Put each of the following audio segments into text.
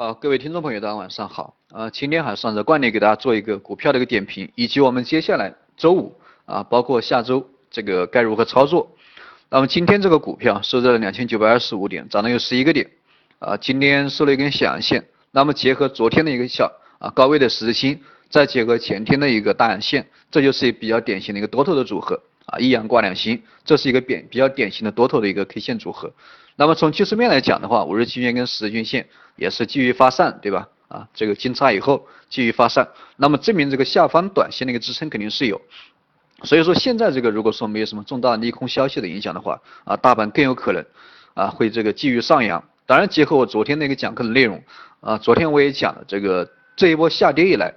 好，各位听众朋友，大家晚上好。啊，今天还是按照惯例给大家做一个股票的一个点评，以及我们接下来周五啊，包括下周这个该如何操作。那么今天这个股票收在了两千九百二十五点，涨了有十一个点。啊，今天收了一根小阳线。那么结合昨天的一个小啊高位的十字星，再结合前天的一个大阳线，这就是比较典型的一个多头的组合。啊，一阳挂两星，这是一个典比较典型的多头的一个 K 线组合。那么从技术面来讲的话，五日均线跟十日均线也是继续发散，对吧？啊，这个金叉以后继续发散，那么证明这个下方短线的一个支撑肯定是有。所以说现在这个如果说没有什么重大利空消息的影响的话，啊，大盘更有可能啊会这个继续上扬。当然结合我昨天那个讲课的内容，啊，昨天我也讲了这个这一波下跌以来，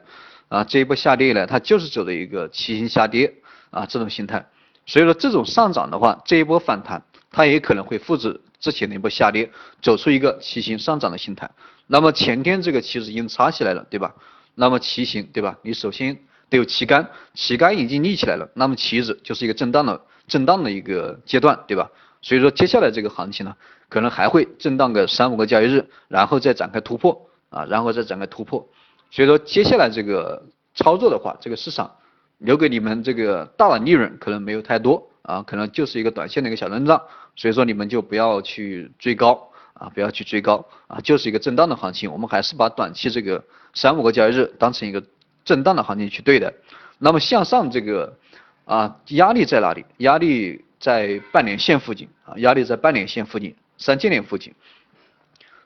啊，这一波下跌以来它就是走的一个骑行下跌啊这种形态。所以说这种上涨的话，这一波反弹它也可能会复制。之前的一波下跌，走出一个骑行上涨的形态。那么前天这个旗子已经插起来了，对吧？那么骑行，对吧？你首先得有旗杆，旗杆已经立起来了，那么旗子就是一个震荡的震荡的一个阶段，对吧？所以说接下来这个行情呢，可能还会震荡个三五个交易日，然后再展开突破啊，然后再展开突破。所以说接下来这个操作的话，这个市场留给你们这个大的利润可能没有太多。啊，可能就是一个短线的一个小震荡，所以说你们就不要去追高啊，不要去追高啊，就是一个震荡的行情，我们还是把短期这个三五个交易日当成一个震荡的行情去对待。那么向上这个啊压力在哪里？压力在半年线附近啊，压力在半年线附近、三千点附近，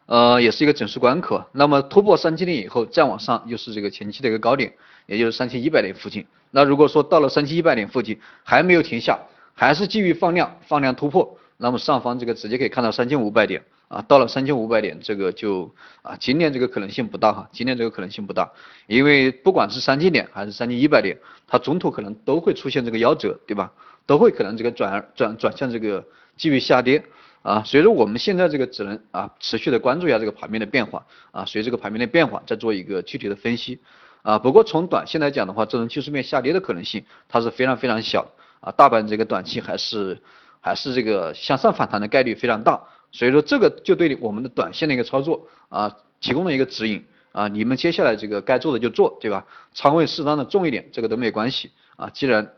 呃，也是一个整数关口。那么突破三千点以后再往上，又是这个前期的一个高点，也就是三千一百点附近。那如果说到了三千一百点附近还没有停下，还是继续放量，放量突破，那么上方这个直接可以看到三千五百点啊，到了三千五百点，这个就啊，今年这个可能性不大哈，今年这个可能性不大，因为不管是三千点还是三千一百点，它中途可能都会出现这个夭折，对吧？都会可能这个转转转向这个继续下跌啊，所以说我们现在这个只能啊持续的关注一下这个盘面的变化啊，随这个盘面的变化再做一个具体的分析啊。不过从短线来讲的话，这种技术面下跌的可能性它是非常非常小。啊，大盘这个短期还是还是这个向上反弹的概率非常大，所以说这个就对我们的短线的一个操作啊提供了一个指引啊，你们接下来这个该做的就做，对吧？仓位适当的重一点，这个都没关系啊。既然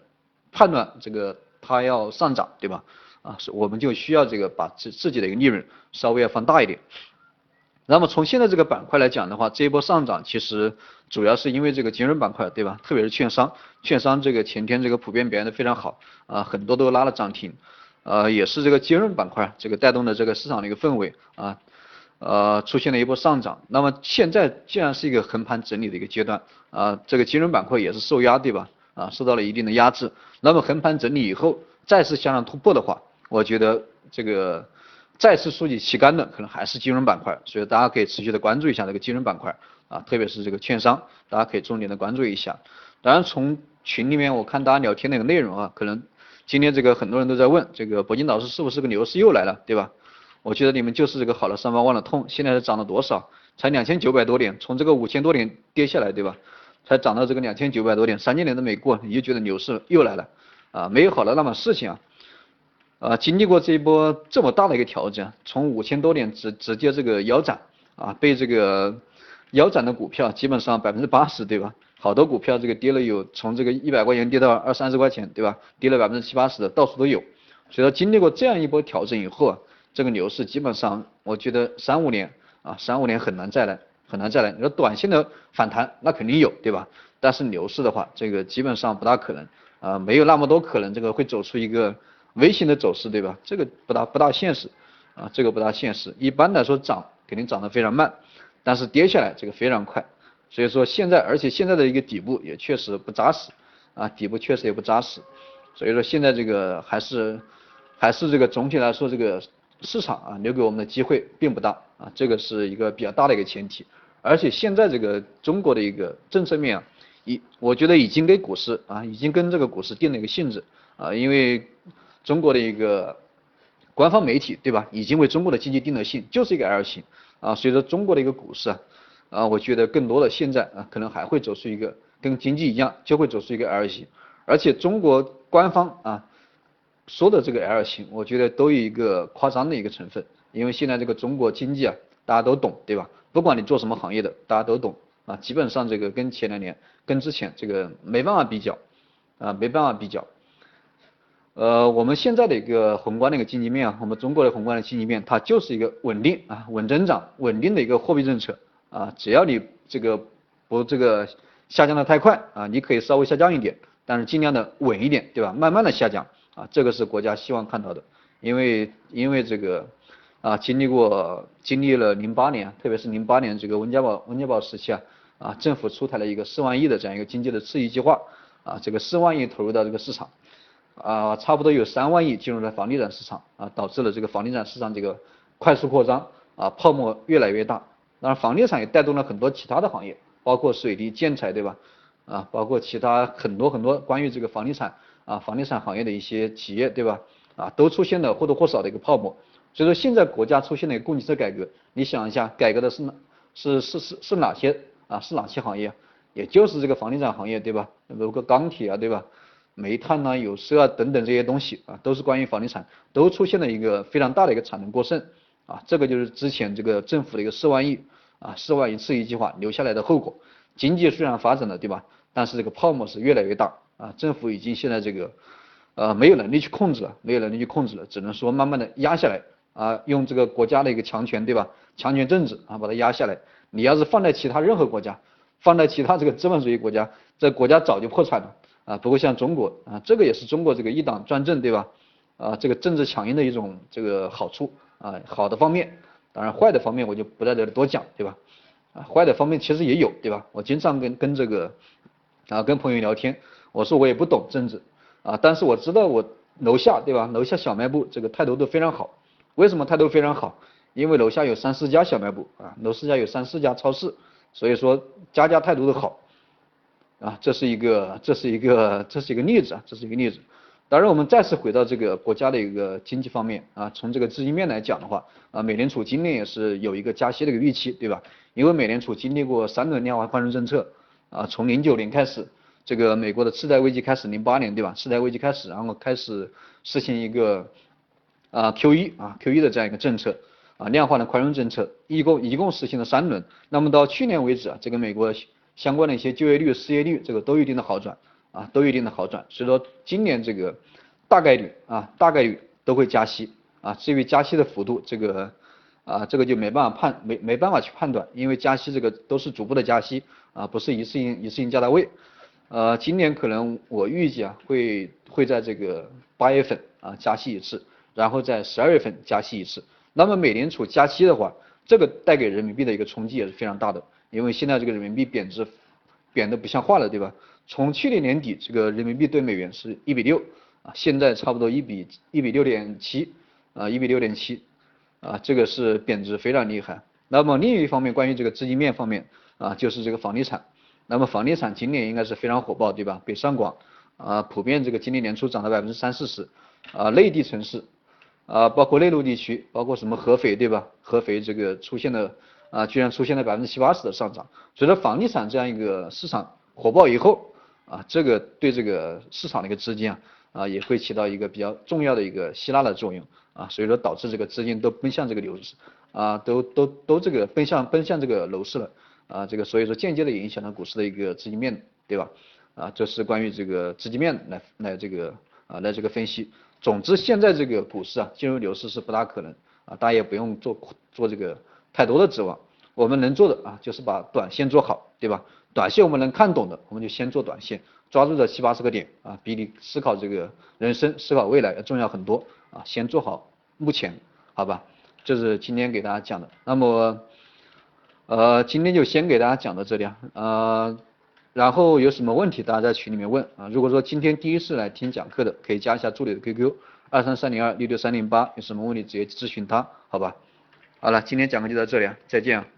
判断这个它要上涨，对吧？啊，我们就需要这个把自自己的一个利润稍微要放大一点。那么从现在这个板块来讲的话，这一波上涨其实主要是因为这个金融板块，对吧？特别是券商，券商这个前天这个普遍表现的非常好啊，很多都拉了涨停，呃，也是这个金融板块这个带动的这个市场的一个氛围啊，呃，出现了一波上涨。那么现在既然是一个横盘整理的一个阶段啊，这个金融板块也是受压，对吧？啊，受到了一定的压制。那么横盘整理以后再次向上突破的话，我觉得这个。再次竖起旗杆的可能还是金融板块，所以大家可以持续的关注一下这个金融板块啊，特别是这个券商，大家可以重点的关注一下。当然从群里面我看大家聊天那个内容啊，可能今天这个很多人都在问这个铂金老师是不是个牛市又来了，对吧？我觉得你们就是这个好了伤疤忘了痛，现在是涨了多少？才两千九百多点，从这个五千多点跌下来，对吧？才涨到这个两千九百多点，三千点都没过，你就觉得牛市又来了啊？没有好的那么事情啊。啊，经历过这一波这么大的一个调整，从五千多点直直接这个腰斩啊，被这个腰斩的股票基本上百分之八十，对吧？好多股票这个跌了有从这个一百块钱跌到二三十块钱，对吧？跌了百分之七八十的到处都有。所以说经历过这样一波调整以后啊，这个牛市基本上我觉得三五年啊，三五年很难再来，很难再来。你说短线的反弹那肯定有，对吧？但是牛市的话，这个基本上不大可能啊，没有那么多可能这个会走出一个。微型的走势对吧？这个不大不大现实啊，这个不大现实。一般来说涨肯定涨得非常慢，但是跌下来这个非常快。所以说现在，而且现在的一个底部也确实不扎实啊，底部确实也不扎实。所以说现在这个还是还是这个总体来说这个市场啊留给我们的机会并不大啊，这个是一个比较大的一个前提。而且现在这个中国的一个政策面啊，已我觉得已经给股市啊已经跟这个股市定了一个性质啊，因为。中国的一个官方媒体，对吧？已经为中国的经济定了性，就是一个 L 型啊。随着中国的一个股市啊，啊，我觉得更多的现在啊，可能还会走出一个跟经济一样，就会走出一个 L 型。而且中国官方啊说的这个 L 型，我觉得都有一个夸张的一个成分，因为现在这个中国经济啊，大家都懂，对吧？不管你做什么行业的，大家都懂啊，基本上这个跟前两年、跟之前这个没办法比较啊，没办法比较。呃，我们现在的一个宏观的一个经济面啊，我们中国的宏观的经济面，它就是一个稳定啊、稳增长、稳定的一个货币政策啊，只要你这个不这个下降的太快啊，你可以稍微下降一点，但是尽量的稳一点，对吧？慢慢的下降啊，这个是国家希望看到的，因为因为这个啊，经历过经历了零八年，特别是零八年这个温家宝温家宝时期啊，啊，政府出台了一个四万亿的这样一个经济的刺激计划啊，这个四万亿投入到这个市场。啊，差不多有三万亿进入了房地产市场啊，导致了这个房地产市场这个快速扩张啊，泡沫越来越大。当然，房地产也带动了很多其他的行业，包括水利建材，对吧？啊，包括其他很多很多关于这个房地产啊，房地产行业的一些企业，对吧？啊，都出现了或多或少的一个泡沫。所以说，现在国家出现了一个供给侧改革，你想一下，改革的是哪？是是是是哪些啊？是哪些行业？也就是这个房地产行业，对吧？包括钢铁啊，对吧？煤炭呐、有色啊等等这些东西啊，都是关于房地产，都出现了一个非常大的一个产能过剩啊，这个就是之前这个政府的一个四万亿啊四万亿刺激计划留下来的后果。经济虽然发展了，对吧？但是这个泡沫是越来越大啊，政府已经现在这个呃没有能力去控制了，没有能力去控制了，只能说慢慢的压下来啊，用这个国家的一个强权，对吧？强权政治啊把它压下来。你要是放在其他任何国家，放在其他这个资本主义国家，这国家早就破产了。啊，不过像中国啊，这个也是中国这个一党专政，对吧？啊，这个政治强硬的一种这个好处啊，好的方面，当然坏的方面我就不在这里多讲，对吧？啊，坏的方面其实也有，对吧？我经常跟跟这个啊跟朋友聊天，我说我也不懂政治啊，但是我知道我楼下对吧？楼下小卖部这个态度都非常好，为什么态度非常好？因为楼下有三四家小卖部啊，楼四家有三四家超市，所以说家家态度都好。啊，这是一个，这是一个，这是一个例子啊，这是一个例子。当然，我们再次回到这个国家的一个经济方面啊，从这个资金面来讲的话，啊，美联储今年也是有一个加息的一个预期，对吧？因为美联储经历过三轮量化宽松政策，啊，从零九年开始，这个美国的次贷危机开始，零八年对吧？次贷危机开始，然后开始实行一个啊 Q 一啊 Q 一的这样一个政策啊量化的宽松政策，一共一共实行了三轮。那么到去年为止啊，这个美国。相关的一些就业率、失业率，这个都有一定的好转啊，都有一定的好转。所以说今年这个大概率啊，大概率都会加息啊。至于加息的幅度，这个啊，这个就没办法判，没没办法去判断，因为加息这个都是逐步的加息啊，不是一次性一次性加到位。呃，今年可能我预计啊，会会在这个八月份啊加息一次，然后在十二月份加息一次。那么美联储加息的话，这个带给人民币的一个冲击也是非常大的。因为现在这个人民币贬值，贬得不像话了，对吧？从去年年底，这个人民币对美元是一比六啊，现在差不多一比一比六点七啊，一比六点七啊，这个是贬值非常厉害。那么另一方面，关于这个资金面方面啊，就是这个房地产。那么房地产今年应该是非常火爆，对吧？北上广啊，普遍这个今年年初涨了百分之三四十啊，内地城市啊，包括内陆地区，包括什么合肥，对吧？合肥这个出现了。啊，居然出现了百分之七八十的上涨，随着房地产这样一个市场火爆以后，啊，这个对这个市场的一个资金啊，啊，也会起到一个比较重要的一个吸纳的作用，啊，所以说导致这个资金都奔向这个楼市，啊，都都都这个奔向奔向这个楼市了，啊，这个所以说间接的影响了股市的一个资金面，对吧？啊，这是关于这个资金面来来这个啊来这个分析。总之，现在这个股市啊进入牛市是不大可能，啊，大家也不用做做这个。太多的指望，我们能做的啊，就是把短线做好，对吧？短线我们能看懂的，我们就先做短线，抓住这七八十个点啊，比你思考这个人生、思考未来要重要很多啊。先做好目前，好吧？这是今天给大家讲的。那么，呃，今天就先给大家讲到这里啊，呃，然后有什么问题大家在群里面问啊。如果说今天第一次来听讲课的，可以加一下助理的 QQ 二三三零二六六三零八，有什么问题直接咨询他，好吧？好了，今天讲课就到这里啊，再见啊。